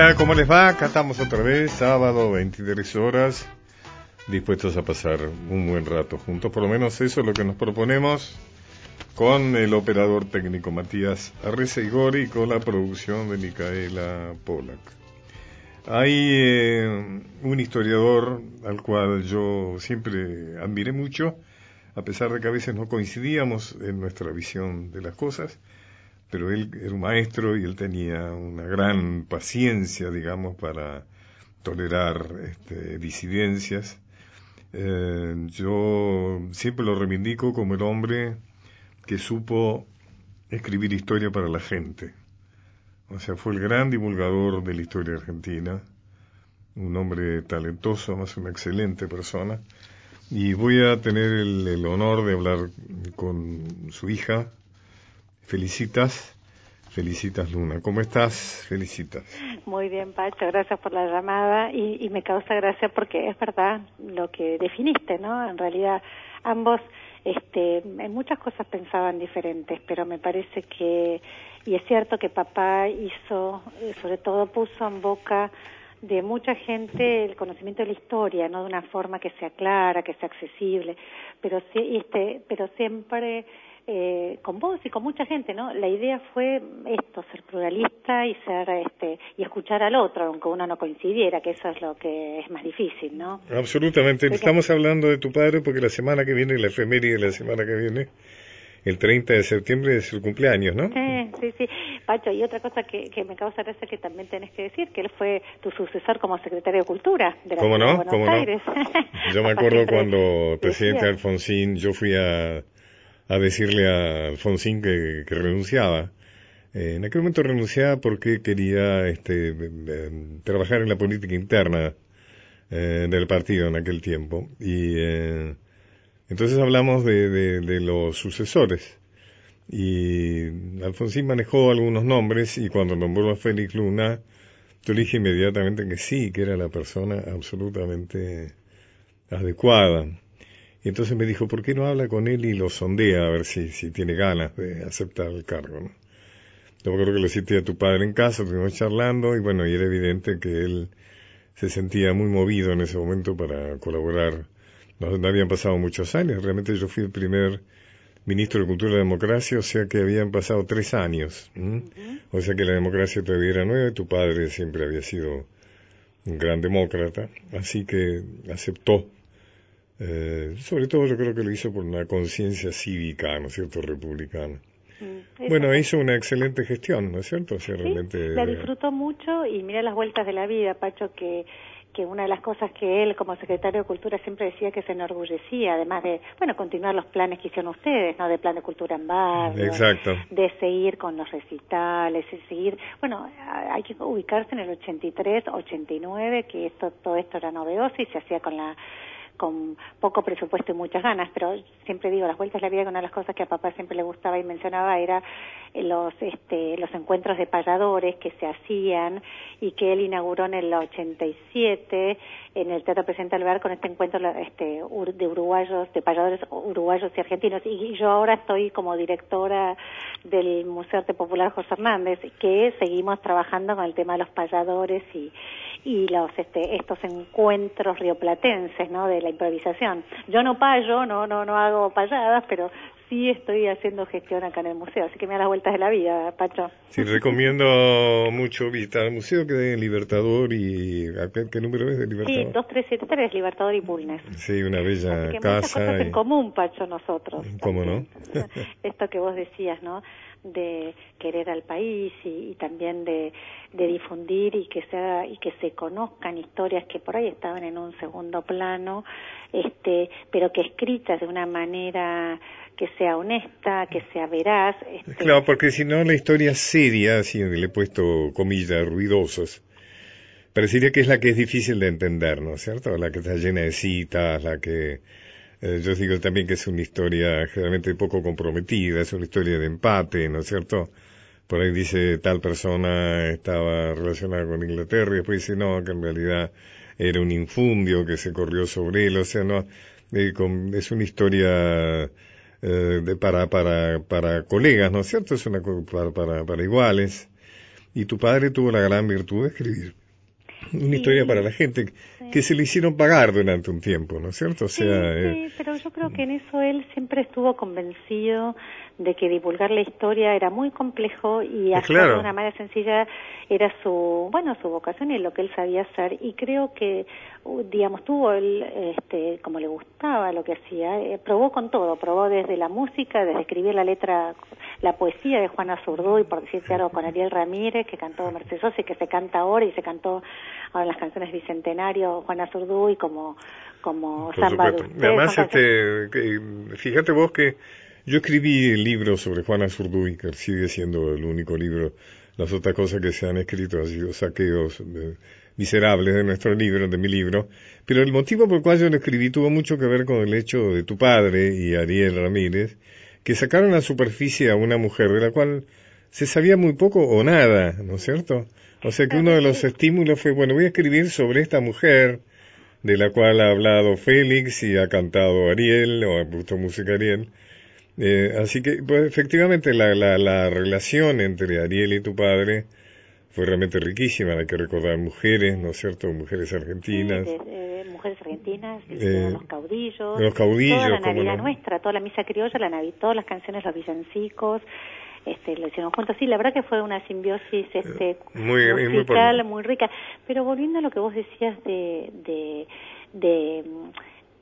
Hola, ¿cómo les va? Acá estamos otra vez, sábado, 23 horas, dispuestos a pasar un buen rato juntos. Por lo menos eso es lo que nos proponemos con el operador técnico Matías Arreceigori y con la producción de Micaela Polak. Hay eh, un historiador al cual yo siempre admiré mucho, a pesar de que a veces no coincidíamos en nuestra visión de las cosas, pero él era un maestro y él tenía una gran paciencia, digamos, para tolerar este, disidencias. Eh, yo siempre lo reivindico como el hombre que supo escribir historia para la gente. O sea, fue el gran divulgador de la historia argentina, un hombre talentoso, además una excelente persona. Y voy a tener el honor de hablar con su hija, Felicitas. Felicitas Luna. ¿Cómo estás? Felicitas. Muy bien, Pacho. Gracias por la llamada. Y, me causa gracia porque es verdad lo que definiste, ¿no? En realidad, ambos este, en muchas cosas pensaban diferentes, pero me parece que, y es cierto que papá hizo, eh, sobre todo puso en boca de mucha gente el conocimiento de la historia, no de una forma que sea clara, que sea accesible, pero este, pero siempre eh, con vos y con mucha gente, ¿no? La idea fue esto, ser pluralista y ser, este, y escuchar al otro, aunque uno no coincidiera, que eso es lo que es más difícil, ¿no? Absolutamente. Estamos hablando de tu padre porque la semana que viene, la efeméride de la semana que viene, el 30 de septiembre es su cumpleaños, ¿no? Sí, sí, sí. Pacho, y otra cosa que, me causa gracia que también tenés que decir, que él fue tu sucesor como secretario de Cultura de la ¿Cómo no? de Buenos Aires. Yo me acuerdo cuando presidente Alfonsín, yo fui a a decirle a Alfonsín que, renunciaba. Eh, en aquel momento renunciaba porque quería este, trabajar en la política interna eh, del partido en aquel tiempo. Y eh, entonces hablamos de, los sucesores. Y Alfonsín manejó algunos nombres y cuando nombró a Félix Luna, yo le dije inmediatamente que sí, que era la persona absolutamente adecuada. Y entonces me dijo, ¿por qué no habla con él y lo sondea a ver si, si tiene ganas de aceptar el cargo? ¿no? Yo creo que lo cité a tu padre en casa, estuvimos charlando y bueno, y era evidente que él se sentía muy movido en ese momento para colaborar. No, habían pasado muchos años, realmente yo fui el primer ministro de Cultura y Democracia, o sea que habían pasado tres años. O sea que la democracia todavía era nueva y tu padre siempre había sido un gran demócrata, así que aceptó eh, sobre todo yo creo que lo hizo por una conciencia cívica, ¿no es cierto?, republicana. Mm, bueno, hizo una excelente gestión, ¿no es cierto? O realmente... La disfrutó mucho y mira las vueltas de la vida, Pacho, que que una de las cosas que él como secretario de Cultura siempre decía que se enorgullecía, además de, bueno, continuar los planes que hicieron ustedes, ¿no? De plan de cultura en barrio, Exacto. de seguir con los recitales, de seguir, bueno, hay que ubicarse en el 83, 89, que esto, todo esto era novedoso y se hacía con la con poco presupuesto y muchas ganas, pero siempre digo, las vueltas de la vida, una de las cosas que a papá siempre le gustaba y mencionaba era eh, los, este, los encuentros de payadores que se hacían y que él inauguró en el 87 en el Teatro Presidente Alvear con este encuentro este, de uruguayos, de payadores uruguayos y argentinos. Y yo ahora estoy como directora del Museo Arte Popular José Hernández, que seguimos trabajando con el tema de los payadores y, y los este, estos encuentros rioplatenses, ¿no? De la improvisación. Yo no payo, no no no hago payadas, pero sí estoy haciendo gestión acá en el museo, así que me da las vueltas de la vida, Pacho. Sí, recomiendo mucho visitar el museo que de Libertador y ¿qué, número es de Libertador? Sí, 2373, Libertador y Bulnes. Sí, una bella así que casa. Muchas cosas en común, Pacho, nosotros. ¿Cómo no? Esto que vos decías, ¿no? De querer al país y, también de, de, difundir y que se y que se conozcan historias que por ahí estaban en un segundo plano este pero que escritas de una manera que sea honesta, que sea veraz. Este... Claro, porque si no la historia seria, si le he puesto comillas ruidosas, parecería que es la que es difícil de entender, ¿no es cierto? La que está llena de citas, la que eh, yo digo también que es una historia generalmente poco comprometida, es una historia de empate, ¿no es cierto? Por ahí dice tal persona estaba relacionada con Inglaterra y después dice no, que en realidad era un infundio que se corrió sobre él, o sea, no, eh, es una historia eh, de, para, para, para colegas, ¿no es cierto? Es una para, para, para iguales. y tu padre tuvo la gran virtud de escribir una historia para la gente que se le hicieron pagar durante un tiempo, ¿no es cierto? O sea, sí, pero yo creo que en eso él siempre estuvo convencido de que divulgar la historia era muy complejo y hacerlo de una manera sencilla era su, bueno, su vocación y lo que él sabía hacer. Y creo que, digamos, tuvo él, este, como le gustaba lo que hacía, eh, probó con todo, probó desde la música, desde escribir la letra, la poesía de Juana Zurduy, por decirte algo, con Ariel Ramírez, que cantó Mercedes Sosa y que se canta ahora y se cantó ahora en las canciones Bicentenario, Juana Zurduy como como Samba de Además, este, fíjate vos que yo escribí el libro sobre Juana Zurduy, que sigue siendo el único libro. Las otras cosas que se han escrito han sido saqueos miserables de nuestro libro, de mi libro. Pero el motivo por el cual yo lo escribí tuvo mucho que ver con el hecho de tu padre y Ariel Ramírez, que sacaron a la superficie a una mujer de la cual se sabía muy poco o nada, ¿no es cierto? O sea que uno de los estímulos fue, bueno, voy a escribir sobre esta mujer de la cual ha hablado Félix y ha cantado Ariel, o ha puesto música Ariel, eh, así que, pues, efectivamente, la, la, la, relación entre Ariel y tu padre fue realmente riquísima. Hay que recordar mujeres, ¿no es cierto? Mujeres argentinas. mujeres argentinas, eh, los caudillos. Los caudillos. Toda la Navidad nuestra, toda la misa criolla, la Navidad, todas las canciones, los villancicos. Este, lo hicieron juntos. Sí, la verdad que fue una simbiosis este, muy, musical, muy, muy, rica. Pero volviendo a lo que vos decías de, de, de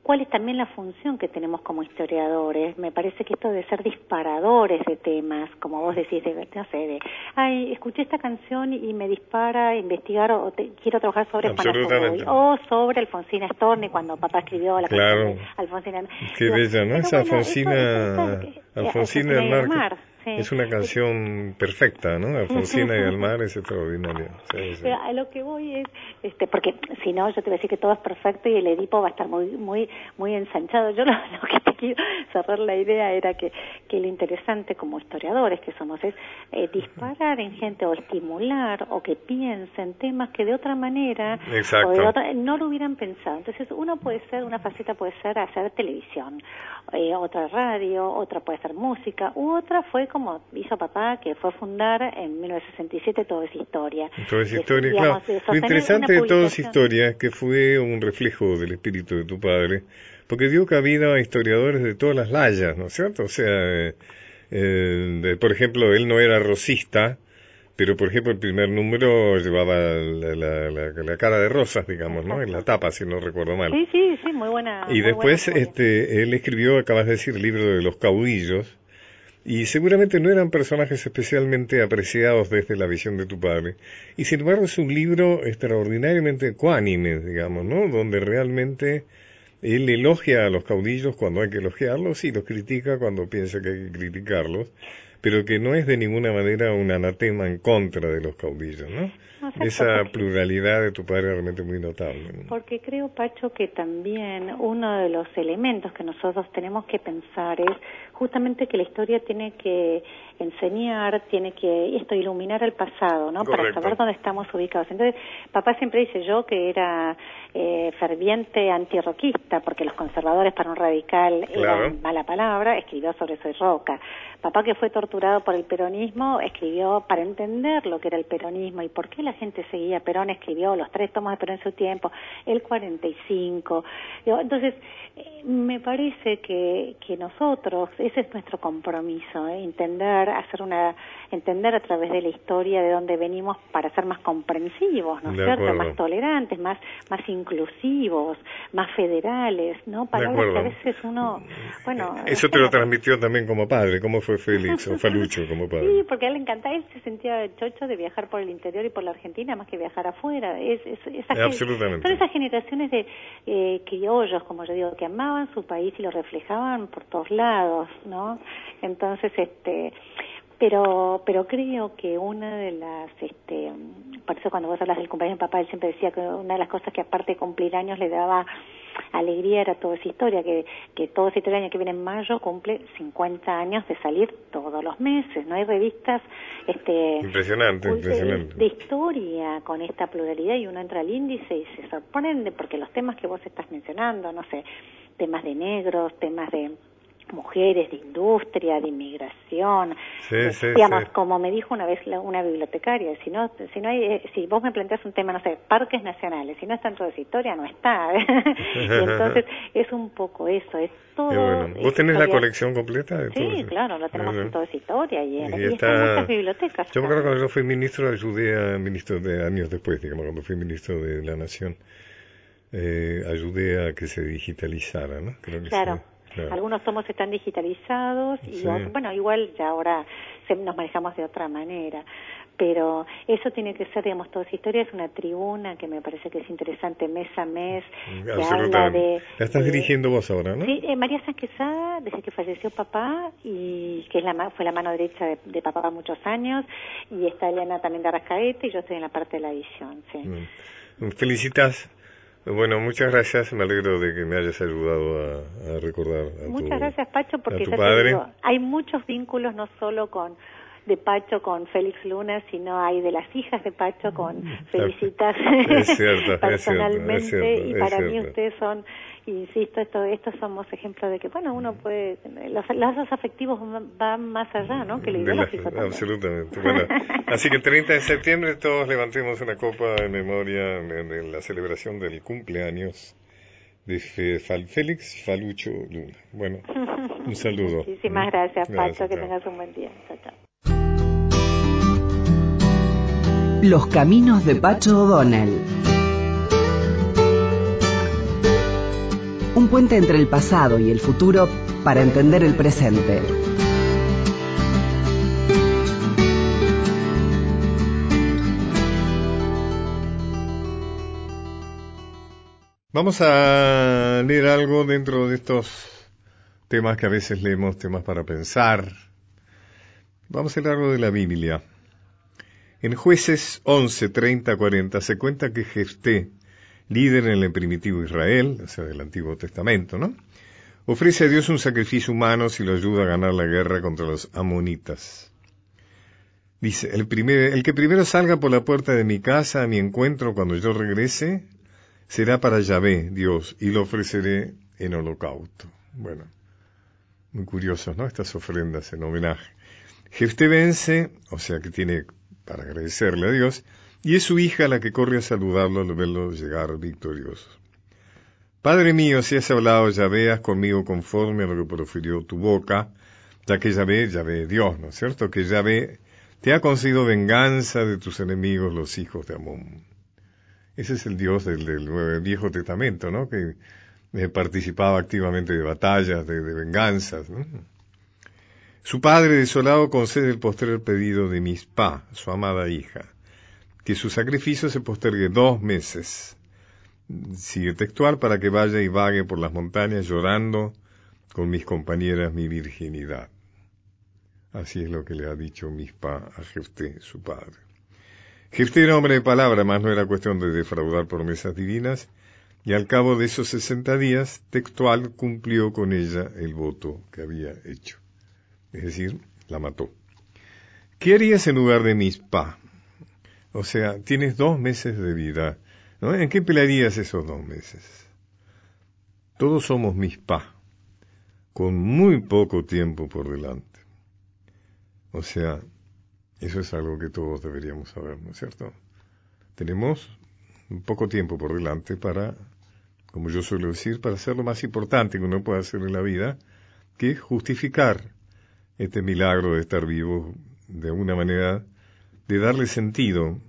cuál es también la función que tenemos como historiadores. Me parece que esto debe ser disparadores de temas, como vos decís, de, no sé, de, ay, escuché esta canción y me dispara a investigar o quiero trabajar sobre Juan o sobre Alfonsina Storni cuando papá escribió la canción de Alfonsina. Qué bella, ¿no? Esa Alfonsina, Alfonsina del Mar. Es una canción perfecta, ¿no? Alfonsina y el mar es extraordinario. a lo que voy es, este, porque si no, yo te voy a decir que todo es perfecto y el Edipo va a estar muy, muy, muy ensanchado. Yo lo, que te quiero cerrar la idea era que, que lo interesante como historiadores que somos es eh, disparar en gente o estimular o que piensen temas que de otra manera o de otra, no lo hubieran pensado. Entonces, uno puede ser, una faceta puede ser hacer televisión, eh, otra radio, otra puede ser música, u otra fue como hizo papá, que fue fundar en 1967 Todo es Historia. Todo es Historia, claro. Lo interesante de Todo es Historia es que fue un reflejo del espíritu de tu padre, porque dio cabida a historiadores de todas las layas, ¿no es cierto? O sea, eh, eh, por ejemplo, él no era rosista, pero por ejemplo el primer número llevaba la, cara de rosas, digamos, ¿no? En la tapa, si no recuerdo mal. Sí, sí, sí, muy buena. Y después, este, él escribió, acabas de decir, el libro de los caudillos, y seguramente no eran personajes especialmente apreciados desde la visión de tu padre. Y sin embargo es un libro extraordinariamente cuánime, digamos, ¿no? Donde realmente él elogia a los caudillos cuando hay que elogiarlos y los critica cuando piensa que hay que criticarlos, pero que no es de ninguna manera un anatema en contra de los caudillos, ¿no? Esa pluralidad de tu padre realmente muy notable. Porque creo, Pacho, que también uno de los elementos que nosotros tenemos que pensar es justamente que la historia tiene que enseñar, tiene que esto iluminar el pasado, ¿no? Para saber dónde estamos ubicados. Entonces, papá siempre dice yo que era eh, ferviente antirroquista, porque los conservadores para un radical eran mala palabra, escribió sobre Soy Roca. Papá que fue torturado por el peronismo, escribió para entender lo que era el peronismo y por qué la gente seguía Perón, escribió los tres tomos de Perón en su tiempo, el 45. Entonces, eh, me parece que, que nosotros, ese es nuestro compromiso, ¿eh? entender, hacer una, entender a través de la historia de dónde venimos para ser más comprensivos, ¿no es cierto? Más tolerantes, más, más inclusivos, más federales, ¿no? Palabras que a veces uno, bueno... Eso te lo transmitió también como padre, ¿cómo fue Félix o Falucho como padre? Sí, porque a él le encantaba, él se sentía chocho de viajar por el interior y por la Argentina más que viajar afuera. Es, es, Absolutamente. Son esas generaciones de eh, criollos, como yo digo, que amaban su país y lo reflejaban por todos lados, ¿no? Entonces, este pero pero creo que una de las este por eso cuando vos hablas del cumpleaños de papá él siempre decía que una de las cosas que aparte de cumplir años le daba alegría era toda esa historia que que todo ese año que viene en mayo cumple 50 años de salir todos los meses no hay revistas este impresionante, impresionante. De, historia con esta pluralidad y uno entra al índice y se sorprende porque los temas que vos estás mencionando no sé temas de negros temas de mujeres de industria, de inmigración, Sí, eh, sí, digamos, sí. como me dijo una vez la- una bibliotecaria, si no, si no hay, eh, si vos me planteas un tema, no sé, parques nacionales, si no está dentro de esa historia, no está. y entonces es un poco eso, es todo. Bueno. ¿Vos tenés la historia- colección completa de todo Sí, eso? claro, lo tenemos en toda esa historia y, en, Y y está en muchas bibliotecas. Yo me acuerdo cuando yo fui ministro, ayudé a ministro de años después, digamos, cuando fui ministro de la Nación, eh, ayudé a que se digitalizara, ¿no? Creo que Claro. Claro. Algunos tomos están digitalizados y Sí. otros- bueno, igual ya ahora se- nos manejamos de otra manera. Pero eso tiene que ser, digamos, toda esa historia es una tribuna que me parece que es interesante mes a mes. que habla Absolutamente. de, La estás de- dirigiendo vos ahora, ¿no? Sí, eh, María Sánchez Quesada, desde que falleció papá, y que es la, fue la mano derecha de, de papá muchos años, y está Eliana también de Arrascaete, y yo estoy en la parte de la edición, sí. Mm. Felicitas. Bueno, muchas gracias. Me alegro de que me hayas ayudado a, a recordar. A Muchas tu- gracias, Pacho, porque ya te digo, hay muchos vínculos, no solo con de Pacho con Félix Luna, sino hay de las hijas de Pacho con Felicitas Es cierto, es personalmente, cierto, es cierto, y para mí ustedes son, insisto, esto, estos somos ejemplos de que, bueno, uno puede, los lazos afectivos van- más allá, ¿no? Que lo De la- ideológico también. absolutamente. Bueno, así que el 30 de septiembre todos levantemos una copa en memoria de, de la celebración del cumpleaños de Fe- Fal- Félix Falucho Luna. Bueno, un saludo. Muchísimas gracias, Pacho, Gracias, que chao. tengas un buen día. Chao, chao. Los caminos de Pacho O'Donnell. Un puente entre el pasado y el futuro para entender el presente. Vamos a leer algo dentro de estos temas que a veces leemos, temas para pensar. Vamos a leer algo de la Biblia. En jueces 11, 30, 40 se cuenta que Jefté, líder en el primitivo Israel, o sea, del Antiguo Testamento, ¿no? Ofrece a Dios un sacrificio humano si lo ayuda a ganar la guerra contra los amonitas. Dice, el, el que primero salga por la puerta de mi casa a mi encuentro cuando yo regrese, será para Yahvé, Dios, y lo ofreceré en holocausto. Bueno, muy curiosos, ¿no? Estas ofrendas en homenaje. Jefté vence, o sea que tiene para agradecerle a Dios, y es su hija la que corre a saludarlo al verlo llegar victorioso. Padre mío, si has hablado, Yahvé, haz conmigo conforme a lo que profirió tu boca, ya que Yahvé, Yahvé Dios, ¿no es cierto? Que Yahvé te ha concedido venganza de tus enemigos, los hijos de Amón. Ese es el Dios del, del Viejo Testamento, ¿no? Que eh, participaba activamente de batallas, de, de venganzas. ¿no? Su padre desolado concede el postrer pedido de Mispa, su amada hija, que su sacrificio se postergue dos meses. Sigue textual para que vaya y vague por las montañas llorando con mis compañeras mi virginidad. Así es lo que le ha dicho Mispa a Jefté, su padre. Jefté era hombre de palabra, más no era cuestión de defraudar promesas divinas, y al cabo de esos sesenta días, textual cumplió con ella el voto que había hecho. Es decir, la mató. ¿Qué harías en lugar de Mispa? O sea, tienes dos meses de vida. ¿no? ¿En qué pelearías esos dos meses? Todos somos Mispa, con muy poco tiempo por delante. O sea, eso es algo que todos deberíamos saber, ¿no es cierto? Tenemos poco tiempo por delante para, como yo suelo decir, para hacer lo más importante que uno puede hacer en la vida, que es justificar este milagro de estar vivo de alguna manera, de darle sentido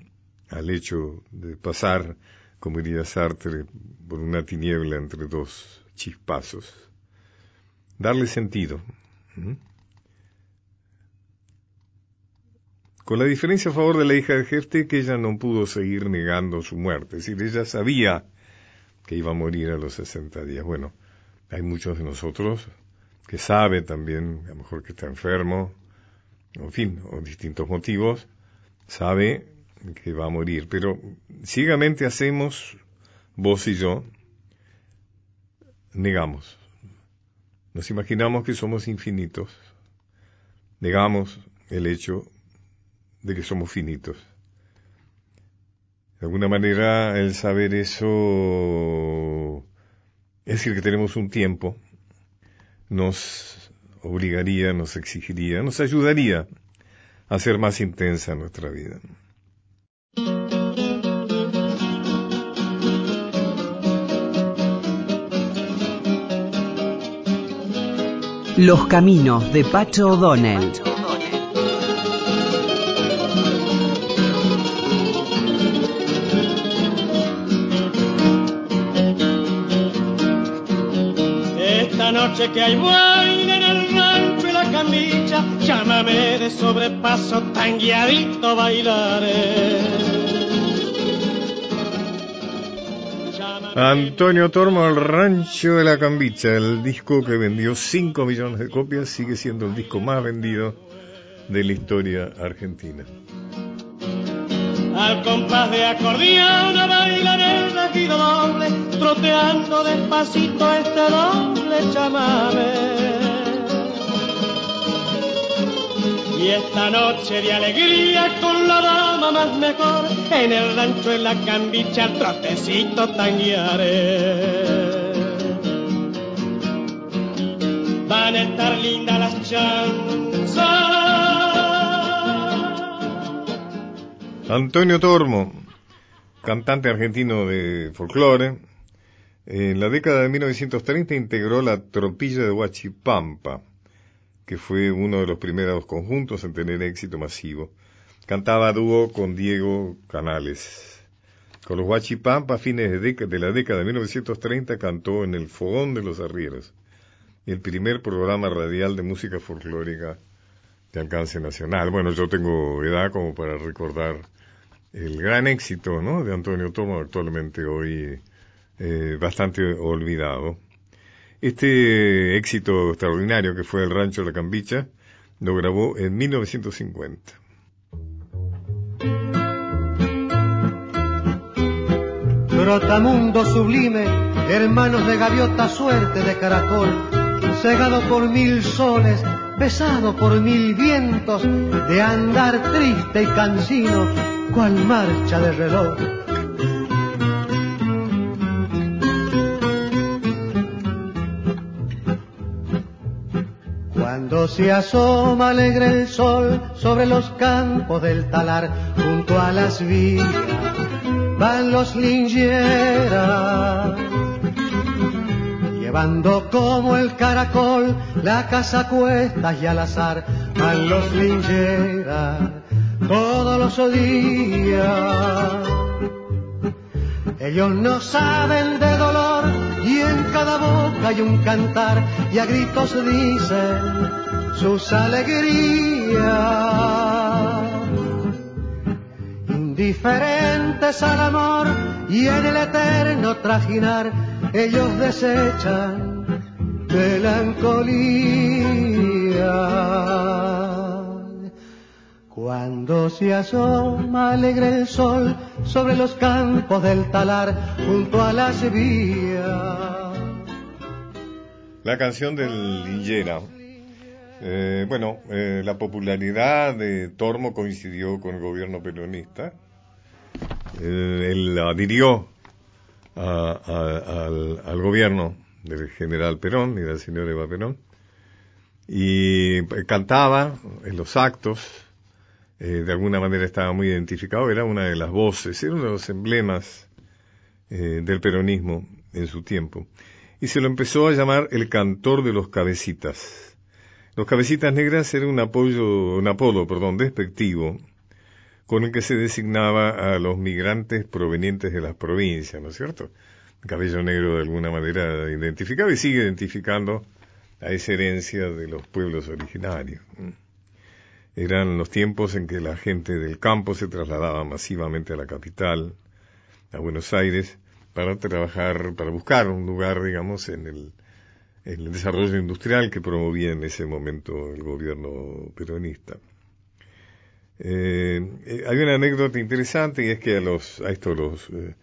al hecho de pasar, como diría Sartre, por una tiniebla entre dos chispazos. Darle sentido. Con la diferencia a favor de la hija de Jefte que ella no pudo seguir negando su muerte. Es decir, ella sabía que iba a morir a los 60 días. Bueno, hay muchos de nosotros que sabe también, a lo mejor que está enfermo, en fin, o distintos motivos, sabe que va a morir. Pero ciegamente hacemos, vos y yo, negamos. Nos imaginamos que somos infinitos. Negamos el hecho de que somos finitos. De alguna manera, el saber eso, es decir, que tenemos un tiempo, nos obligaría, nos exigiría, nos ayudaría hacer más intensa nuestra vida. Los caminos de Pacho O'Donnell. Esta noche que hay de sobrepaso tan guiadito bailaré. Antonio Tormo, El Rancho de la Cambicha, el disco que vendió 5 millones de copias, sigue siendo el disco más vendido de la historia argentina. Al compás de acordeón a bailar el regido doble, troteando despacito este doble chamame. Y esta noche de alegría con la dama más mejor, en el rancho en la cambicha trotecito tanguearé. Van a estar lindas las chanzas. Antonio Tormo, cantante argentino de folclore, en la década de 1930 integró la tropilla de Huachipampa que fue uno de los primeros conjuntos en tener éxito masivo. Cantaba dúo con Diego Canales. Con los Huachipampa a fines de, la década de 1930 cantó en el Fogón de los Arrieros, el primer programa radial de música folclórica de alcance nacional. Bueno, yo tengo edad como para recordar el gran éxito ¿no? de Antonio Tomo, actualmente hoy eh, bastante olvidado. Este éxito extraordinario que fue el rancho La Cambicha lo grabó en 1950. Trotamundo sublime, hermanos de gaviota, suerte de caracol, cegado por mil soles, besado por mil vientos, de andar triste y cansino, cual marcha de reloj Cuando se asoma alegre el sol sobre los campos del talar, junto a las vías van los lingeras, llevando como el caracol la casa cuestas y al azar, van los lingeras todos los días. Ellos no saben de dolor hay un cantar y a gritos dicen sus alegrías. Indiferentes al amor y en el eterno trajinar, ellos desechan melancolía. Cuando se asoma alegre el sol sobre los campos del talar junto a la vías. La canción del Lillera eh, bueno, eh, la popularidad de Tormo coincidió con el gobierno peronista. Eh, él adhirió al, gobierno del general Perón y del señor Eva Perón y cantaba en los actos, de alguna manera estaba muy identificado, era una de las voces, era uno de los emblemas del peronismo en su tiempo. Y se lo empezó a llamar el cantor de los cabecitas los cabecitas negras eran un apoyo, un apodo, perdón, despectivo, con el que se designaba a los migrantes provenientes de las provincias, ¿no es cierto? El cabello negro de alguna manera identificaba y sigue identificando a esa herencia de los pueblos originarios. Eran los tiempos en que la gente del campo se trasladaba masivamente a la capital, a Buenos Aires, para trabajar, para buscar un lugar, digamos, en el, desarrollo industrial que promovía en ese momento el gobierno peronista. Eh, eh, hay una anécdota interesante y es que a estos los eh,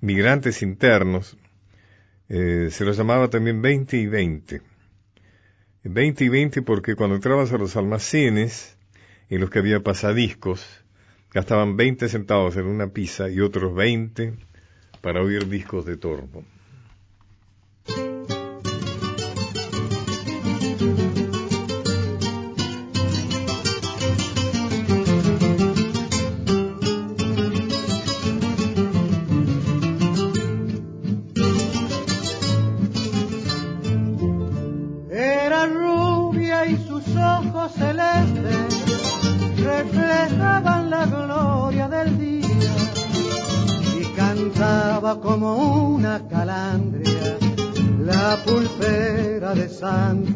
migrantes internos se los llamaba también 20 y 20. 20 y 20 porque cuando entrabas a los almacenes en los que había pasadiscos, gastaban 20 centavos en una pizza y otros 20 para oír discos de torno.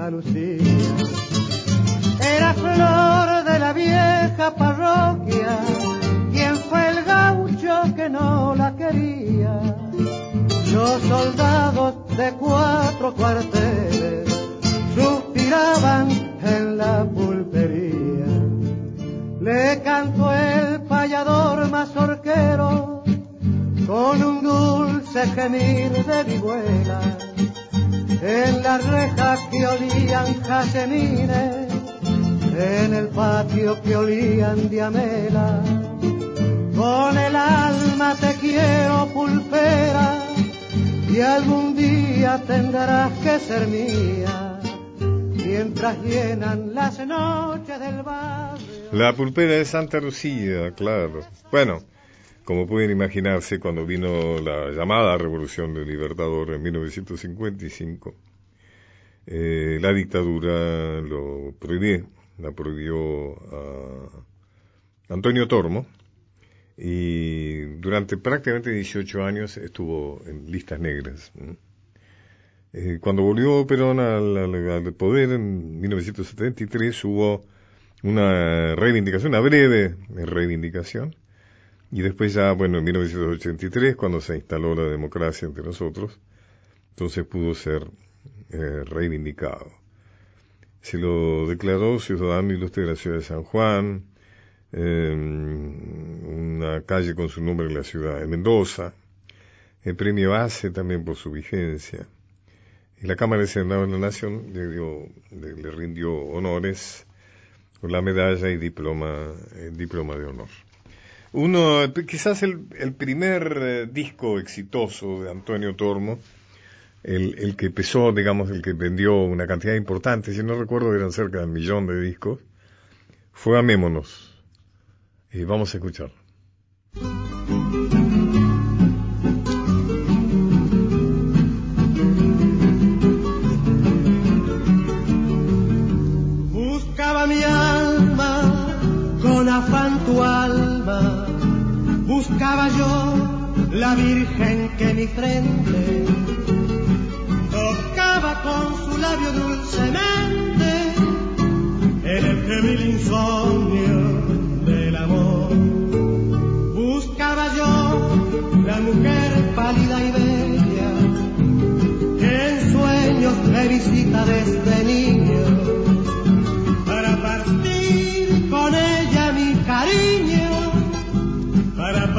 Era flor de la vieja parroquia, quien fue el gaucho que no la quería. Los soldados de cuatro cuarteles suspiraban en la pulpería. Le cantó el payador mazorquero con un dulce gemir de vihuela. En las rejas que olían jazmines, en el patio que olían diamela. Con el alma te quiero pulpera y algún día tendrás que ser mía mientras llenan las noches del barrio. La pulpera de Santa Lucía, claro. Bueno, como pueden imaginarse, cuando vino la llamada Revolución del Libertador en 1955, eh, la dictadura lo prohibió, la prohibió a Antonio Tormo, y durante prácticamente 18 años estuvo en listas negras. Eh, cuando volvió Perón al, al, poder en 1973 hubo una reivindicación, una breve reivindicación, y después ya, bueno, en 1983, cuando se instaló la democracia entre nosotros, entonces pudo ser eh, reivindicado. Se lo declaró ciudadano ilustre de la ciudad de San Juan, una calle con su nombre en la ciudad de Mendoza, el premio base también por su vigencia. Y la Cámara de Senado de la Nación le, dio, le, rindió honores con la medalla y diploma, el diploma de honor. Uno, quizás el, el primer eh, disco exitoso de Antonio Tormo, el, el, que pesó, digamos, el que vendió una cantidad importante, si no recuerdo eran cerca de un millón de discos, fue Amémonos y vamos a escuchar. Buscaba yo la virgen que mi frente tocaba con su labio dulcemente en el que insomnio la mujer pálida y bella que en sueños me visita desde niño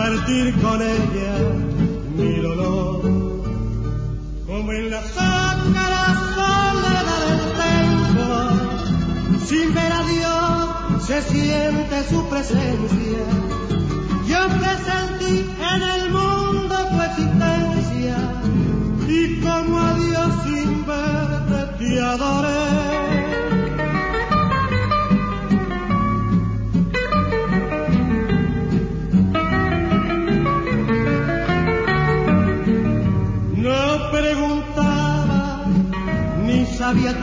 para partir con ella mi dolor. Como en la la soledad del templo, sin ver a Dios se siente su presencia. Yo presentí en el mundo tu existencia y como a Dios sin verte te adoré.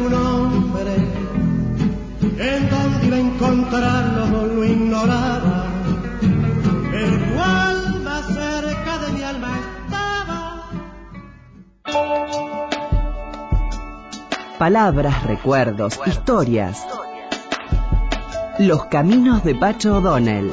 Tu nombre, en dónde iba a encontrarlo lo ignoraba palabras, recuerdos, historias. Los caminos de Pacho O'Donnell.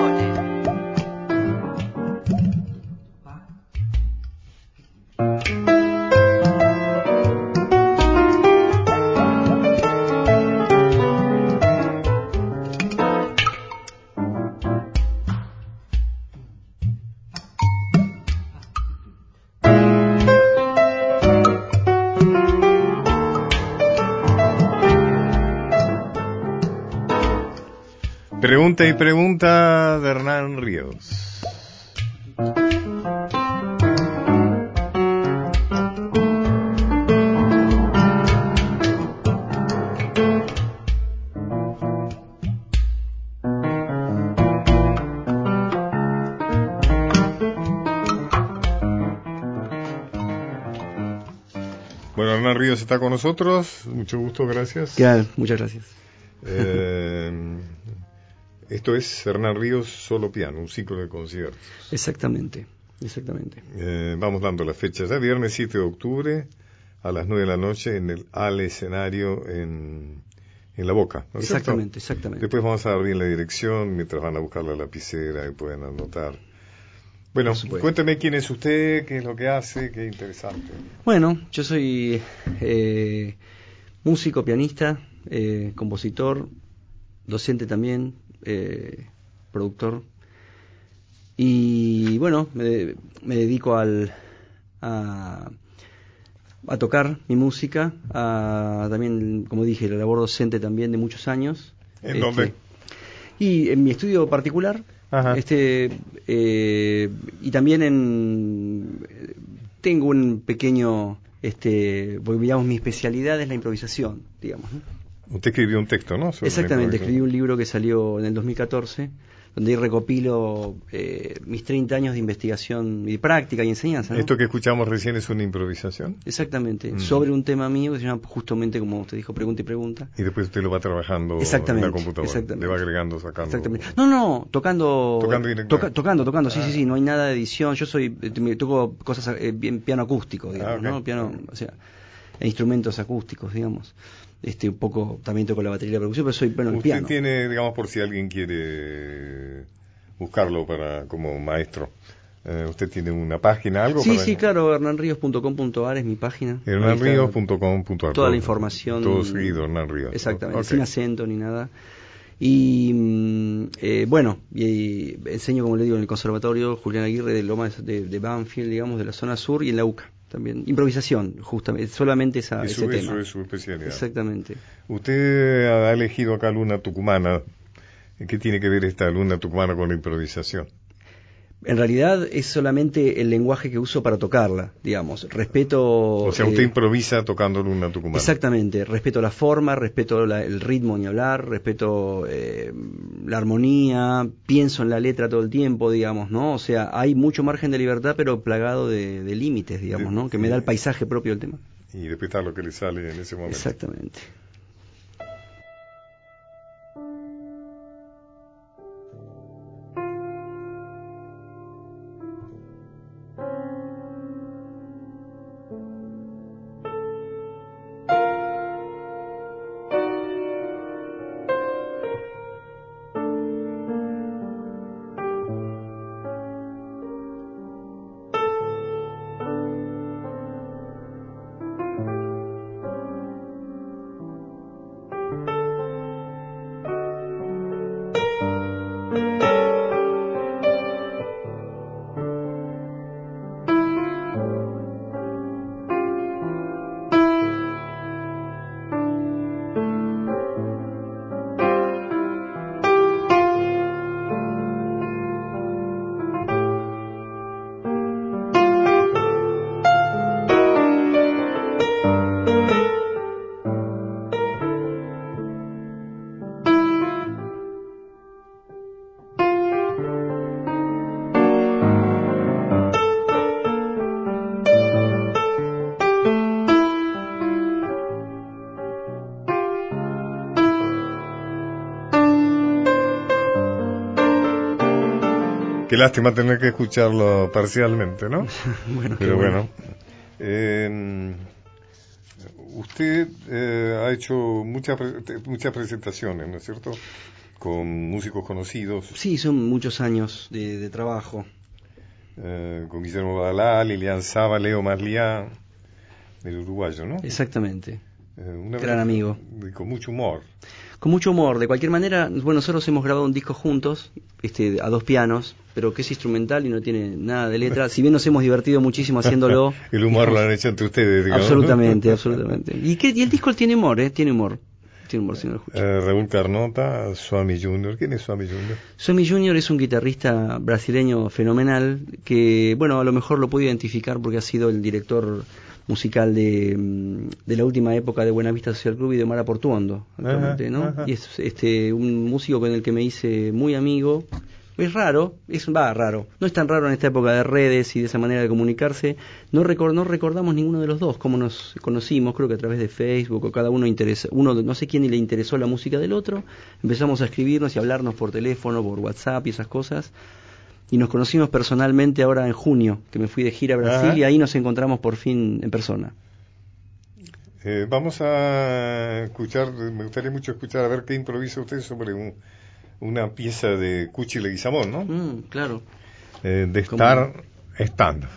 Pregunta y pregunta de Hernán Ríos. Ríos está con nosotros. Mucho gusto, gracias. Muchas gracias. Eh, esto es Hernán Ríos Solo Piano, un ciclo de conciertos. Exactamente, exactamente. Eh, vamos dando la fecha ya, viernes 7 de octubre a las 9 de la noche en el al escenario en, en La Boca. ¿no exactamente, exactamente. Después vamos a dar bien la dirección mientras van a buscar la lapicera y pueden anotar. Bueno, cuénteme quién es usted, qué es lo que hace, qué interesante. Bueno, yo soy eh, músico, pianista, eh, compositor, docente también, eh, productor. Y bueno, me, dedico al, a, a, tocar mi música, a, también, como dije, la labor docente también de muchos años. ¿En dónde? Este, y en mi estudio particular, este eh, y también en tengo un pequeño este digamos mi especialidad es la improvisación digamos usted escribió un texto no exactamente escribí un libro que salió en el 2014 donde recopilo eh, mis 30 años de investigación y práctica y enseñanza. ¿Esto que escuchamos recién es una improvisación? Exactamente, mm. sobre un tema mío que se llama justamente, como usted dijo, pregunta y pregunta. Y después usted lo va trabajando en la computadora, exactamente. le va agregando, sacando. Exactamente. No, no, tocando... Tocando tocando, tocando, sí, sí, ah. sí, no hay nada de edición. Yo soy, eh, toco cosas eh, bien piano acústico, digamos, ah, ¿no? Piano, o sea, instrumentos acústicos, digamos este un poco también toco la batería de producción pero soy bueno el piano. tiene digamos por si alguien quiere buscarlo para como maestro eh, ¿Usted tiene una página, algo? Sí, sí, claro, hernanríos.com.ar es mi página. Hernanríos.com.ar. Toda la información. Todo seguido, Hernán Ríos. Exactamente, sin acento ni nada. Y mm, eh, bueno, y, enseño, como le digo, en el Conservatorio Julián Aguirre de Lomas de, de Banfield, digamos, de la zona sur y en la UCA también. Improvisación, justamente, solamente esa, ese tema. Eso es su especialidad. Exactamente. Usted ha elegido acá Luna Tucumana. ¿Qué tiene que ver esta Luna Tucumana con la improvisación? En realidad es solamente el lenguaje que uso para tocarla, digamos. Respeto. O sea, usted eh, improvisa tocando una tucumana. Exactamente. Respeto la forma, respeto el ritmo ni hablar, respeto eh, la armonía, pienso en la letra todo el tiempo, digamos, ¿no? O sea, hay mucho margen de libertad, pero plagado de, límites, digamos, ¿no? Que me da el paisaje propio del tema. Y respetar lo que le sale en ese momento. Exactamente. Lástima tener que escucharlo parcialmente, ¿no? bueno, Pero bueno. Eh, usted eh, ha hecho muchas muchas presentaciones, ¿no es cierto? Con músicos conocidos. Sí, son muchos años de, trabajo. Eh, con Guillermo Badalá, Lilian Saba, Leo Marliá, el uruguayo, ¿no? Exactamente. Un Gran amigo. con mucho humor con mucho humor. De cualquier manera, bueno, nosotros hemos grabado un disco juntos, este, a dos pianos, pero que es instrumental y no tiene nada de letra. Si bien nos hemos divertido muchísimo haciéndolo. el humor lo han hecho entre ustedes, digamos. Absolutamente, absolutamente. Y, que, y el disco tiene humor, ¿eh? Tiene humor. Tiene humor si no lo escucha. Eh, Raúl Carnota, Swami Junior. ¿Quién es Swami Junior? Swami Junior es un guitarrista brasileño fenomenal que, bueno, a lo mejor lo puedo identificar porque ha sido el director musical de, mm, de la última época de Buenavista Social Club y de Mara Portuondo, actualmente, ¿no? Y es este, un músico con el que me hice muy amigo, es raro, es va raro. No es tan raro en esta época de redes y de esa manera de comunicarse. No, no recordamos ninguno de los dos cómo nos conocimos, creo que a través de Facebook o cada uno interesa, uno no sé quién le interesó la música del otro. Empezamos a escribirnos y a hablarnos por teléfono, por WhatsApp y esas cosas. Y nos conocimos personalmente ahora en junio, que me fui de gira a Brasil y ahí nos encontramos por fin en persona. Eh, vamos a escuchar, me gustaría mucho escuchar a ver qué improvisa usted sobre un, una pieza de Cuchi Leguizamón, ¿no? Mm, claro. Eh, de estar estando.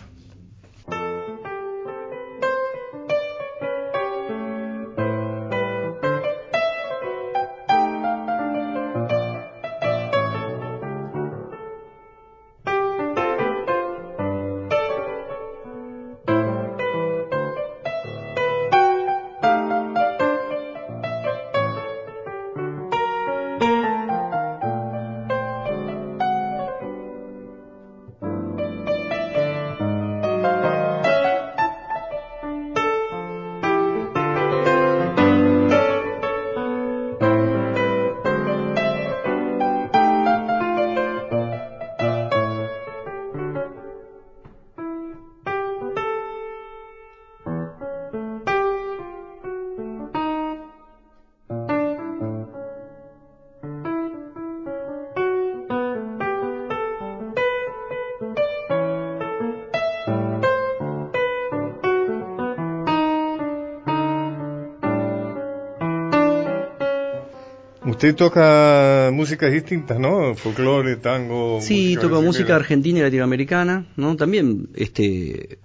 Usted toca músicas distintas, ¿no? Folclore, tango. Sí, toco música argentina y latinoamericana, ¿no? También, este,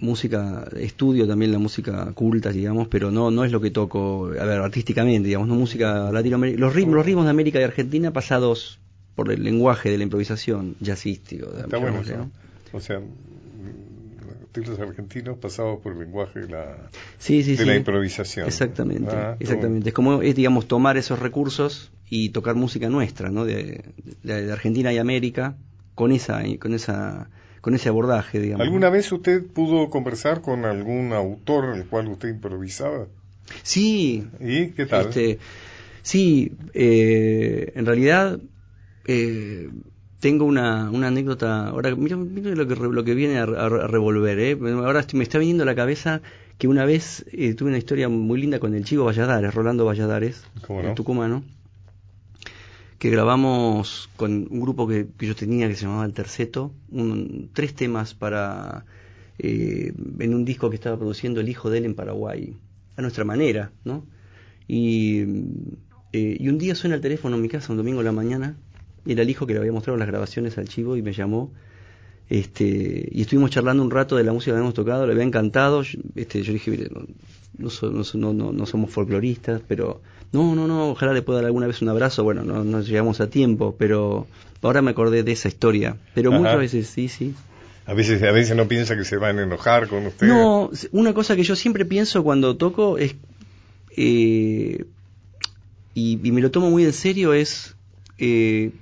música, estudio también la música culta, digamos, pero no no es lo que toco, a ver, artísticamente, digamos, no música latinoamericana. Los ritmos, los ritmos de América y Argentina pasados por el lenguaje de la improvisación jazzístico. Está bueno, O sea, estilos argentinos pasados por el lenguaje de la, de la improvisación. Exactamente, ah, exactamente. Es como, es, digamos, tomar esos recursos y tocar música nuestra, ¿no? De, de, Argentina y América con esa, con esa, con ese abordaje, digamos. ¿Alguna vez usted pudo conversar con algún autor el cual usted improvisaba? Sí. ¿Y qué tal? Este, sí, eh, en realidad eh, tengo una, una anécdota, ahora mira, lo, que, lo que viene a, revolver, ¿eh? ahora me está viniendo a la cabeza que una vez eh, tuve una historia muy linda con el Chivo Valladares, Rolando Valladares, no? tucumano, que grabamos con un grupo que, yo tenía que se llamaba El Terceto, un, tres temas para eh, en un disco que estaba produciendo el hijo de él en Paraguay, a nuestra manera, ¿no? Y, eh, y un día suena el teléfono en mi casa, un domingo en la mañana, era el hijo que le había mostrado las grabaciones al chivo y me llamó. Este, y estuvimos charlando un rato de la música que habíamos tocado, le había encantado. Este, yo dije, no, no, no, somos folcloristas, pero no, no, no, ojalá le pueda dar alguna vez un abrazo. Bueno, no llegamos a tiempo, pero ahora me acordé de esa historia. Pero muchas veces sí, sí. A veces, a veces no piensa que se van a enojar con usted. No, una cosa que yo siempre pienso cuando toco es, eh, y, me lo tomo muy en serio, es eh,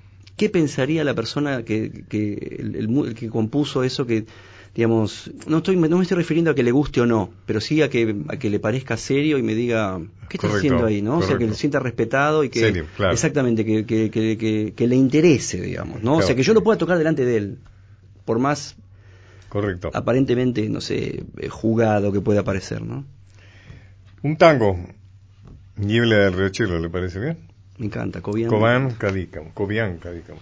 ¿qué pensaría la persona que, que el, que compuso eso que digamos, no estoy no me estoy refiriendo a que le guste o no, pero sí a que a que le parezca serio y me diga, ¿qué está haciendo ahí, no? O sea, que se sienta respetado y que exactamente que, que, que, que, le interese, digamos, ¿no? O sea, que yo lo pueda tocar delante de él, por más correcto. aparentemente, no sé, eh, jugado que pueda parecer, ¿no? Un tango, Niebla del Riachuelo, ¿le parece bien? Me encanta, Cobian. Cobian, Cadícamo. Cobian, Cadícamo.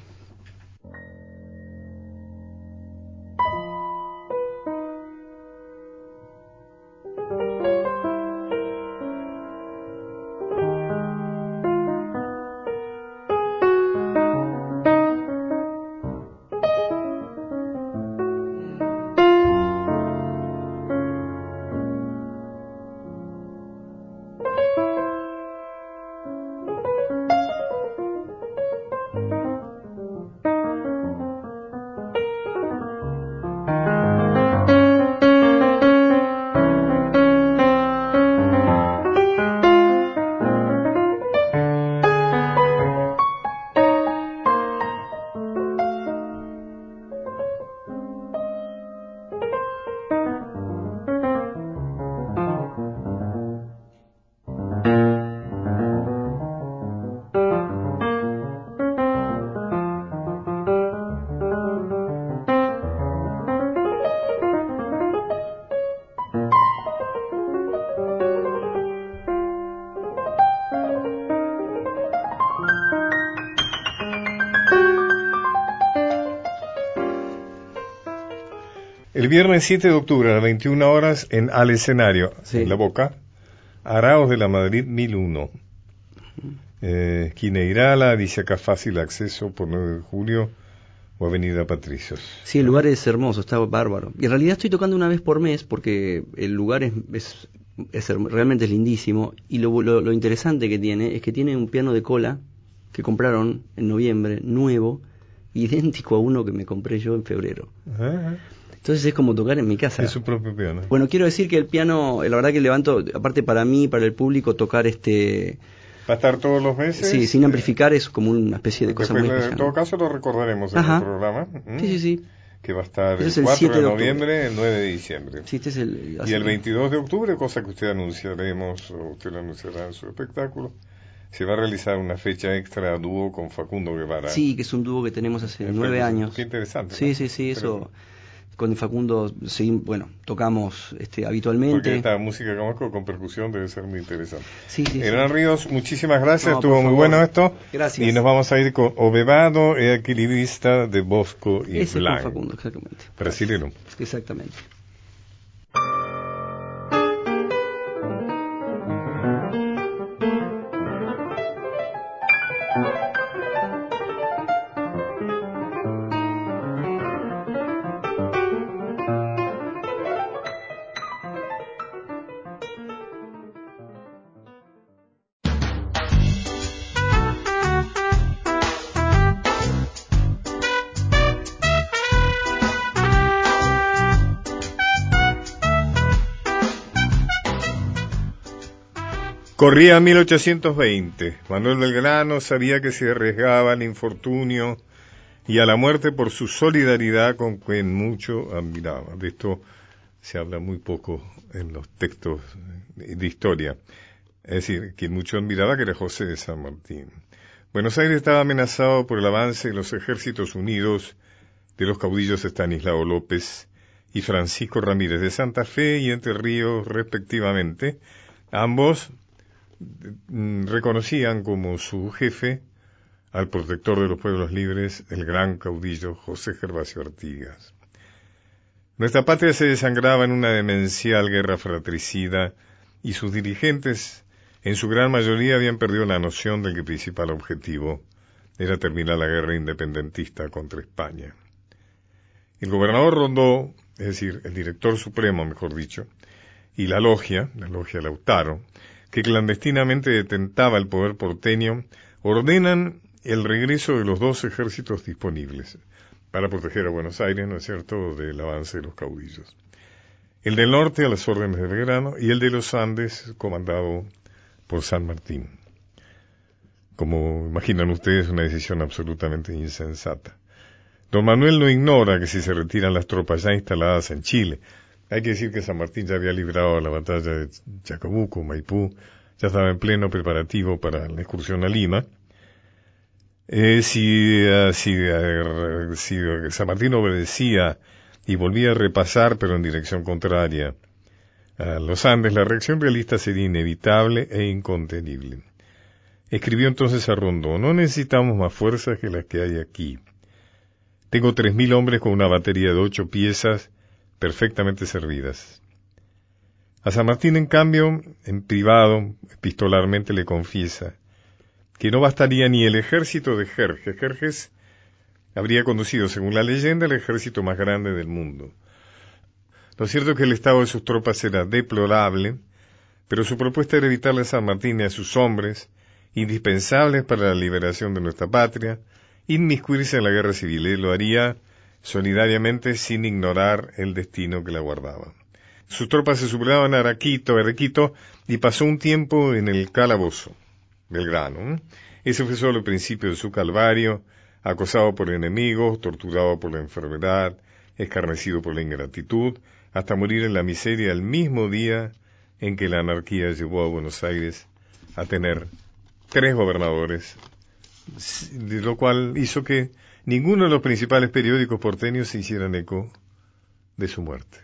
Viernes 7 de octubre a las 21 horas en Al Escenario, Sí. en La Boca, Araos de la Madrid 1001. Eh, Quineirala, dice acá fácil acceso por 9 de julio o Avenida Patricios. Sí, el lugar es hermoso, está bárbaro. Y en realidad estoy tocando una vez por mes porque el lugar es, es, realmente es lindísimo. Y lo, lo, lo interesante que tiene es que tiene un piano de cola que compraron en noviembre, nuevo, idéntico a uno que me compré yo en febrero. Ah, Entonces es como tocar en mi casa. es su propio piano. Bueno, quiero decir que el piano, la verdad que levanto, aparte para mí, para el público, tocar este... ¿Va a estar todos los meses? Sí, sin amplificar es como una especie de cosa muy en especial. todo caso lo recordaremos en Ajá. el programa. ¿m? Sí, sí, sí. Que va a estar Ese el es el 4 7 de de noviembre, el 9 de diciembre. Sí, este es el... Y el 22 de octubre, cosa que usted anunciaremos, o usted lo anunciará en su espectáculo, se va a realizar una fecha extra dúo con Facundo Guevara. Sí, que es un dúo que tenemos hace En nueve años. Qué interesante. Sí, ¿no? sí, sí, eso. Interesante. Con Facundo, seguim- bueno, tocamos este, Porque habitualmente. esta música que conozco con percusión debe ser muy interesante. Sí, sí, sí. Hernán Ríos, muchísimas gracias, No, estuvo muy bueno esto. Gracias. Y nos vamos a ir con Obevado Equilibrista de Bosco y Ese es con Blanc. Facundo, exactamente. Brasilero. Exactamente. Corría 1820. Manuel Belgrano sabía que se arriesgaba al infortunio y a la muerte por su solidaridad con quien mucho admiraba. De esto se habla muy poco en los textos de historia. Es decir, quien mucho admiraba que era José de San Martín. Buenos Aires estaba amenazado por el avance de los ejércitos unidos de los caudillos Estanislao López y Francisco Ramírez de Santa Fe y Entre Ríos, respectivamente. Ambos reconocían como su jefe al protector de los pueblos libres, el gran caudillo José Gervasio Artigas. Nuestra patria se desangraba en una demencial guerra fratricida y sus dirigentes, en su gran mayoría, habían perdido la noción del que principal objetivo era terminar la guerra independentista contra España. El gobernador Rondó, es decir, el director supremo, mejor dicho, y la logia, la logia Lautaro, que clandestinamente detentaba el poder porteño, ordenan el regreso de los dos ejércitos disponibles para proteger a Buenos Aires, ¿no es cierto?, del avance de los caudillos. El del norte a las órdenes de Belgrano y el de los Andes comandado por San Martín. Como imaginan ustedes, una decisión absolutamente insensata. Don Manuel no ignora que si se retiran las tropas ya instaladas en Chile, hay que decir que San Martín ya había librado la batalla de Chacabuco, Maipú, ya estaba en pleno preparativo para la excursión a Lima. Eh, si, eh, eh, San Martín obedecía y volvía a repasar, pero en dirección contraria, a los Andes, la reacción realista sería inevitable e incontenible. Escribió entonces a Rondó, no necesitamos más fuerzas que las que hay aquí. Tengo tres mil hombres con una batería de ocho piezas perfectamente servidas. A San Martín, en cambio, en privado, epistolarmente le confiesa que no bastaría ni el ejército de Jerjes. Jerjes habría conducido, según la leyenda, el ejército más grande del mundo. Lo cierto es que el estado de sus tropas era deplorable, pero su propuesta era evitarle a San Martín y a sus hombres, indispensables para la liberación de nuestra patria, inmiscuirse en la guerra civil. Él lo haría solidariamente sin ignorar el destino que la guardaba. Sus tropas se superaban a Araquito, Arequito, y pasó un tiempo en el calabozo, Belgrano. Ese fue solo el principio de su calvario, acosado por enemigos, torturado por la enfermedad, escarnecido por la ingratitud, hasta morir en la miseria el mismo día en que la anarquía llevó a Buenos Aires a tener tres gobernadores, lo cual hizo que ninguno de los principales periódicos porteños se hicieran eco de su muerte.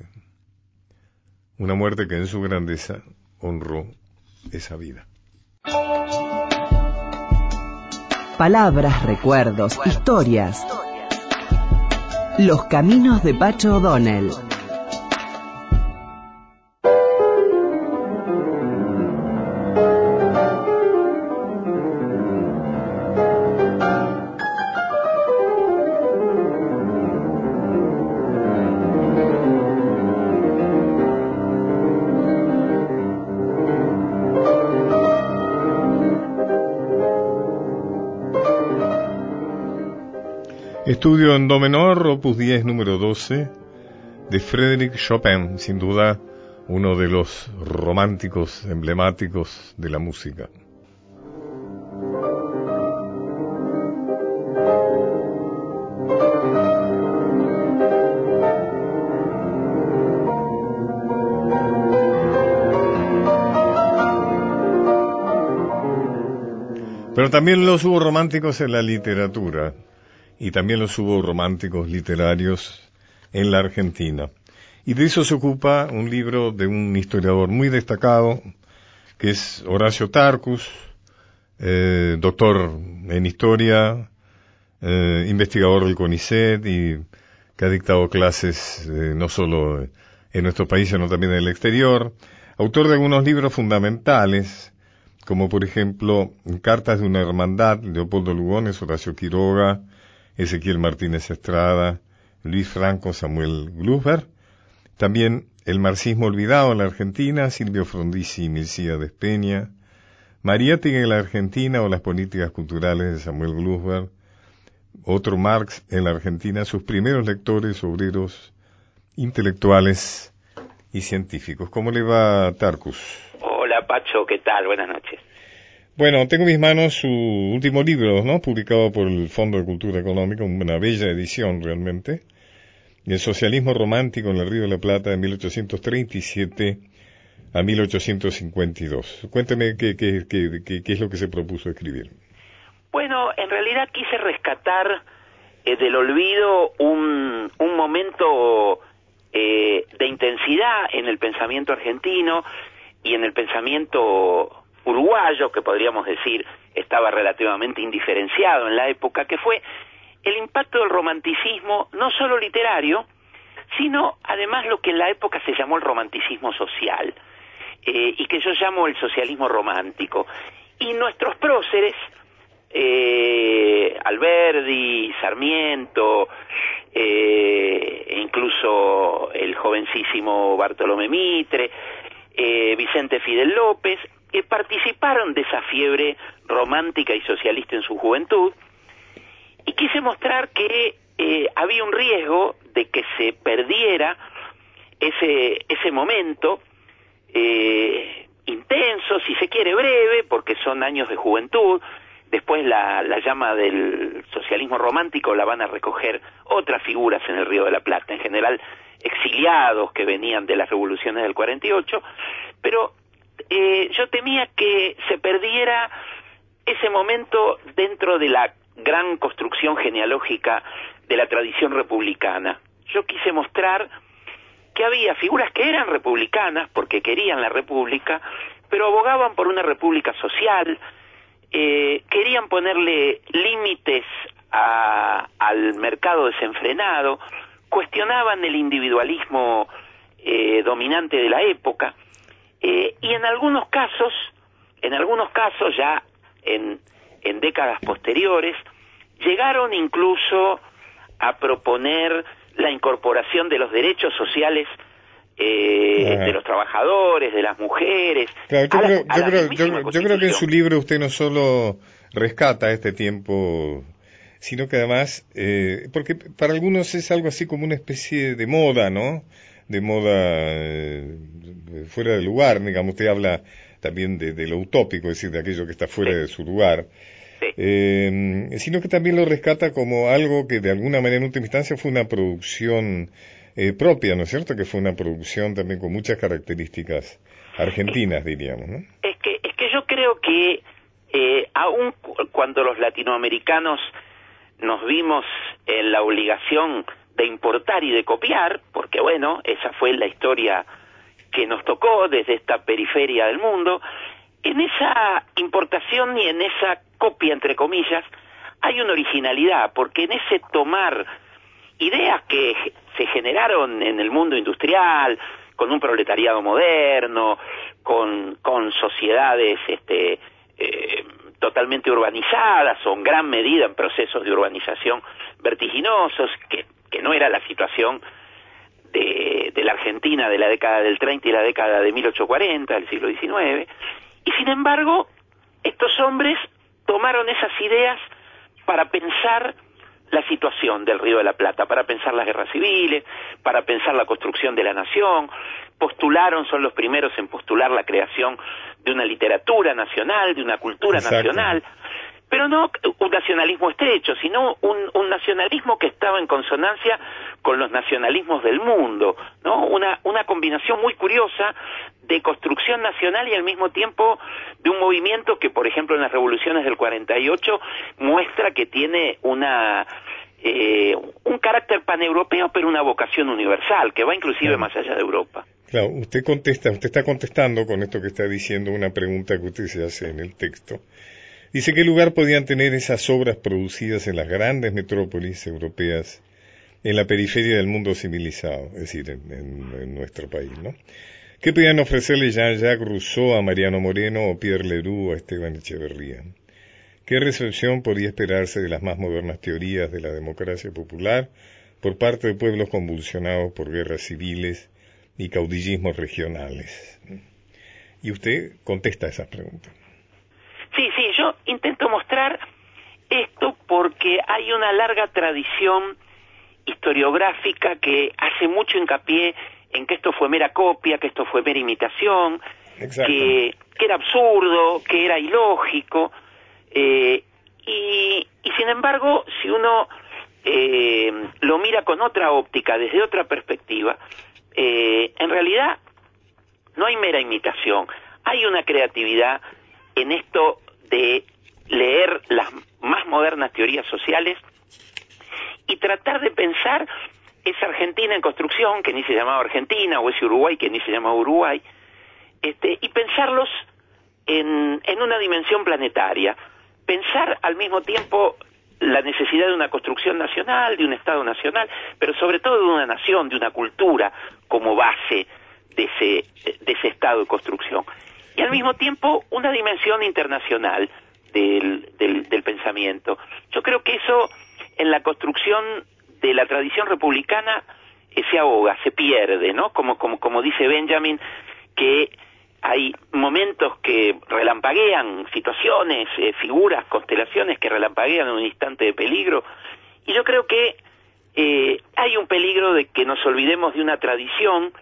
Una muerte que en su grandeza honró esa vida. Palabras, recuerdos, historias. Los caminos de Pacho O'Donnell. Estudio en Do menor, opus 10, número 12, de Frédéric Chopin, sin duda uno de los románticos emblemáticos de la música. Pero también los hubo románticos en la literatura y también los hubo románticos literarios en la Argentina. Y de eso se ocupa un libro de un historiador muy destacado, que es Horacio Tarcus, eh, doctor en historia, eh, investigador del CONICET y que ha dictado clases eh, no solo en nuestro país, sino también en el exterior, autor de algunos libros fundamentales, como por ejemplo Cartas de una Hermandad, Leopoldo Lugones, Horacio Quiroga, Ezequiel Martínez Estrada, Luis Franco, Samuel Gluber, también El marxismo olvidado en la Argentina, Silvio Frondizi y Milcía Despeña, Mariátegui en la Argentina o las políticas culturales de Samuel Gluber, otro Marx en la Argentina, sus primeros lectores, obreros, intelectuales y científicos. ¿Cómo le va Tarcus? Hola Pacho, ¿qué tal? Buenas noches. Bueno, tengo en mis manos su último libro, ¿no? Publicado por el Fondo de Cultura Económica, una bella edición realmente. El socialismo romántico en el Río de la Plata de 1837 a 1852. Cuénteme qué, qué, qué, qué es lo que se propuso escribir. Bueno, en realidad quise rescatar eh, del olvido un, un momento eh, de intensidad en el pensamiento argentino y en el pensamiento uruguayo, que podríamos decir estaba relativamente indiferenciado en la época, que fue el impacto del romanticismo, no solo literario, sino además lo que en la época se llamó el romanticismo social, eh, y que yo llamo el socialismo romántico. Y nuestros próceres, eh, Alberdi, Sarmiento, eh, e incluso el jovencísimo Bartolomé Mitre, eh, Vicente Fidel López, que participaron de esa fiebre romántica y socialista en su juventud, y quise mostrar que eh, había un riesgo de que se perdiera ese, ese momento eh, intenso, si se quiere breve, porque son años de juventud, después la, la llama del socialismo romántico la van a recoger otras figuras en el Río de la Plata, en general exiliados que venían de las revoluciones del 48, pero eh, yo temía que se perdiera ese momento dentro de la gran construcción genealógica de la tradición republicana. Yo quise mostrar que había figuras que eran republicanas porque querían la república, pero abogaban por una república social, eh, querían ponerle límites al mercado desenfrenado, cuestionaban el individualismo eh, dominante de la época eh, y en algunos casos, en algunos casos ya en, en décadas posteriores, llegaron incluso a proponer la incorporación de los derechos sociales eh, de los trabajadores, de las mujeres. yo, creo, que en su libro usted no solo rescata este tiempo, sino que además, eh, porque para algunos es algo así como una especie de moda, ¿no? De moda eh, fuera de lugar, digamos, usted habla también de, lo utópico, es decir, de aquello que está fuera de su lugar. Eh, sino que también lo rescata como algo que de alguna manera en última instancia fue una producción eh, propia, ¿no es cierto? Que fue una producción también con muchas características argentinas, diríamos, ¿no? Es que, es que yo creo que eh, aun cuando los latinoamericanos nos vimos en la obligación de importar y de copiar, porque bueno, esa fue la historia que nos tocó desde esta periferia del mundo, en esa importación y en esa copia, entre comillas, hay una originalidad, porque en ese tomar ideas que se generaron en el mundo industrial, con un proletariado moderno, con, con sociedades este, eh, totalmente urbanizadas o en gran medida en procesos de urbanización vertiginosos, que, no era la situación de, de la Argentina de la década del 30 y la década de 1840, del siglo XIX, y sin embargo, estos hombres tomaron esas ideas para pensar la situación del Río de la Plata, para pensar las guerras civiles, para pensar la construcción de la nación, postularon, son los primeros en postular la creación de una literatura nacional, de una cultura nacional, pero no un nacionalismo estrecho, sino un, un, nacionalismo que estaba en consonancia con los nacionalismos del mundo, ¿no? Una, una combinación muy curiosa de construcción nacional y al mismo tiempo de un movimiento que, por ejemplo, en las revoluciones del 48 muestra que tiene una eh, un carácter paneuropeo, pero una vocación universal, que va inclusive más allá de Europa. Claro, usted contesta, usted está contestando con esto que está diciendo una pregunta que usted se hace en el texto. Dice, ¿qué lugar podían tener esas obras producidas en las grandes metrópolis europeas en la periferia del mundo civilizado, es decir, en, nuestro país, ¿no? ¿Qué podían ofrecerle Jean-Jacques Rousseau a Mariano Moreno o Pierre Leroux a Esteban Echeverría? ¿Qué recepción podía esperarse de las más modernas teorías de la democracia popular por parte de pueblos convulsionados por guerras civiles y caudillismos regionales? Y usted contesta esas preguntas. Sí, sí, intento mostrar esto porque hay una larga tradición historiográfica que hace mucho hincapié en que esto fue mera copia, que esto fue mera imitación, que, era absurdo, que era ilógico, eh, y, sin embargo, si uno eh, lo mira con otra óptica, desde otra perspectiva, eh, en realidad no hay mera imitación, hay una creatividad en esto de leer las más modernas teorías sociales y tratar de pensar esa Argentina en construcción, que ni se llamaba Argentina, o ese Uruguay, que ni se llamaba Uruguay, este, y pensarlos en, en una dimensión planetaria. Pensar al mismo tiempo la necesidad de una construcción nacional, de un Estado nacional, pero sobre todo de una nación, de una cultura como base de ese, de ese Estado de construcción y al mismo tiempo una dimensión internacional del, del, pensamiento. Yo creo que eso en la construcción de la tradición republicana eh, se ahoga, se pierde, ¿no? Como, como, como dice Benjamin, que hay momentos que relampaguean, situaciones, eh, figuras, constelaciones que relampaguean en un instante de peligro. Y yo creo que eh, hay un peligro de que nos olvidemos de una tradición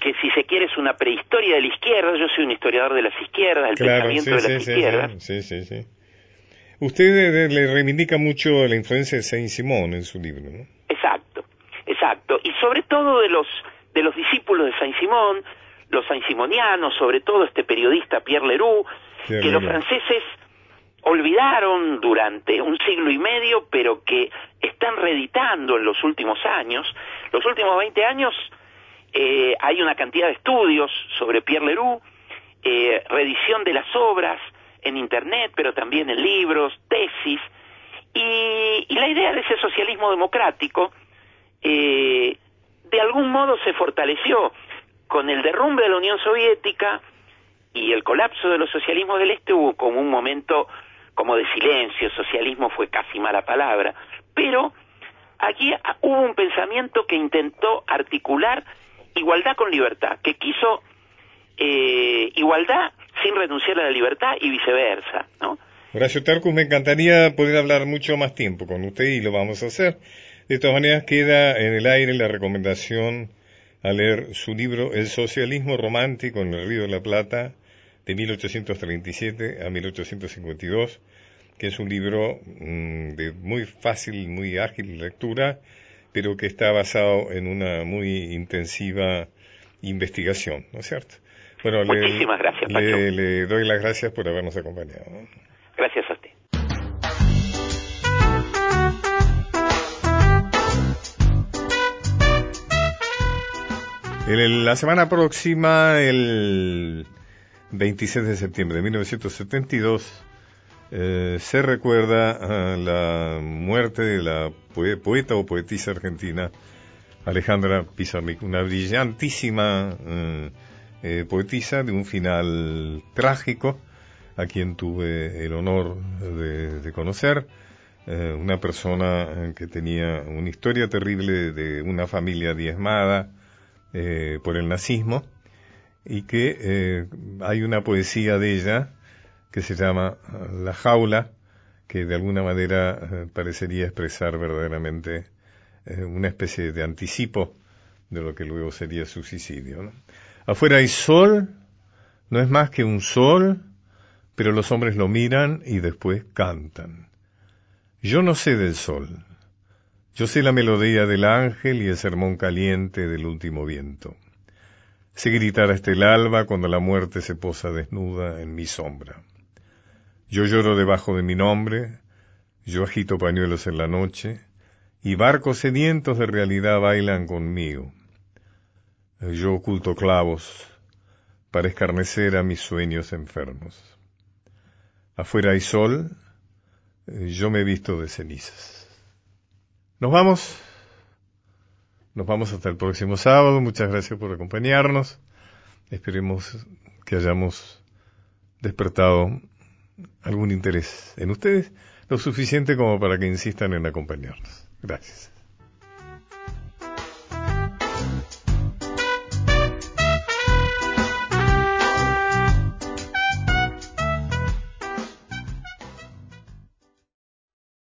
que si se quiere es una prehistoria de la izquierda, yo soy un historiador de las izquierdas, del pensamiento de las izquierdas. Sí, sí, sí. Usted le reivindica mucho la influencia de Saint-Simon en su libro, ¿no? Exacto, exacto. Y sobre todo de los, de los discípulos de Saint-Simon, los saint-simonianos, sobre todo este periodista Pierre Leroux, que los franceses olvidaron durante un siglo y medio, pero que están reeditando en los últimos años. Los últimos 20 años eh, hay una cantidad de estudios sobre Pierre Leroux, eh, reedición de las obras en Internet, pero también en libros, tesis, y, la idea de ese socialismo democrático eh, de algún modo se fortaleció con el derrumbe de la Unión Soviética y el colapso de los socialismos del Este. Hubo como un momento como de silencio, socialismo fue casi mala palabra, pero aquí hubo un pensamiento que intentó articular igualdad con libertad, que quiso eh, igualdad sin renunciar a la libertad y viceversa, ¿no? Horacio Tarcus, me encantaría poder hablar mucho más tiempo con usted y lo vamos a hacer. De todas maneras, queda en el aire la recomendación a leer su libro El socialismo romántico en el Río de la Plata, de 1837 a 1852, que es un libro mm, de muy fácil, muy ágil lectura pero que está basado en una muy intensiva investigación, ¿no es cierto? Bueno, Muchísimas gracias, le, le, doy las gracias por habernos acompañado. Gracias a usted. la semana próxima, el 26 de septiembre de 1972, eh, se recuerda la muerte de la poeta o poetisa argentina Alejandra Pizarnik, una brillantísima eh, eh, poetisa de un final trágico, a quien tuve el honor de, conocer, una persona que tenía una historia terrible de una familia diezmada por el nazismo y que hay una poesía de ella que se llama La jaula, que de alguna manera eh, parecería expresar verdaderamente eh, una especie de anticipo de lo que luego sería su suicidio. Afuera hay sol, no es más que un sol, pero los hombres lo miran y después cantan. Yo no sé del sol, yo sé la melodía del ángel y el sermón caliente del último viento. Sé gritar hasta el alba cuando la muerte se posa desnuda en mi sombra. Yo lloro debajo de mi nombre, yo agito pañuelos en la noche, y barcos sedientos de realidad bailan conmigo. Yo oculto clavos para escarnecer a mis sueños enfermos. Afuera hay sol, yo me he visto de cenizas. Nos vamos. Nos vamos hasta el próximo sábado. Muchas gracias por acompañarnos. Esperemos que hayamos despertado algún interés en ustedes, lo suficiente como para que insistan en acompañarnos. Gracias.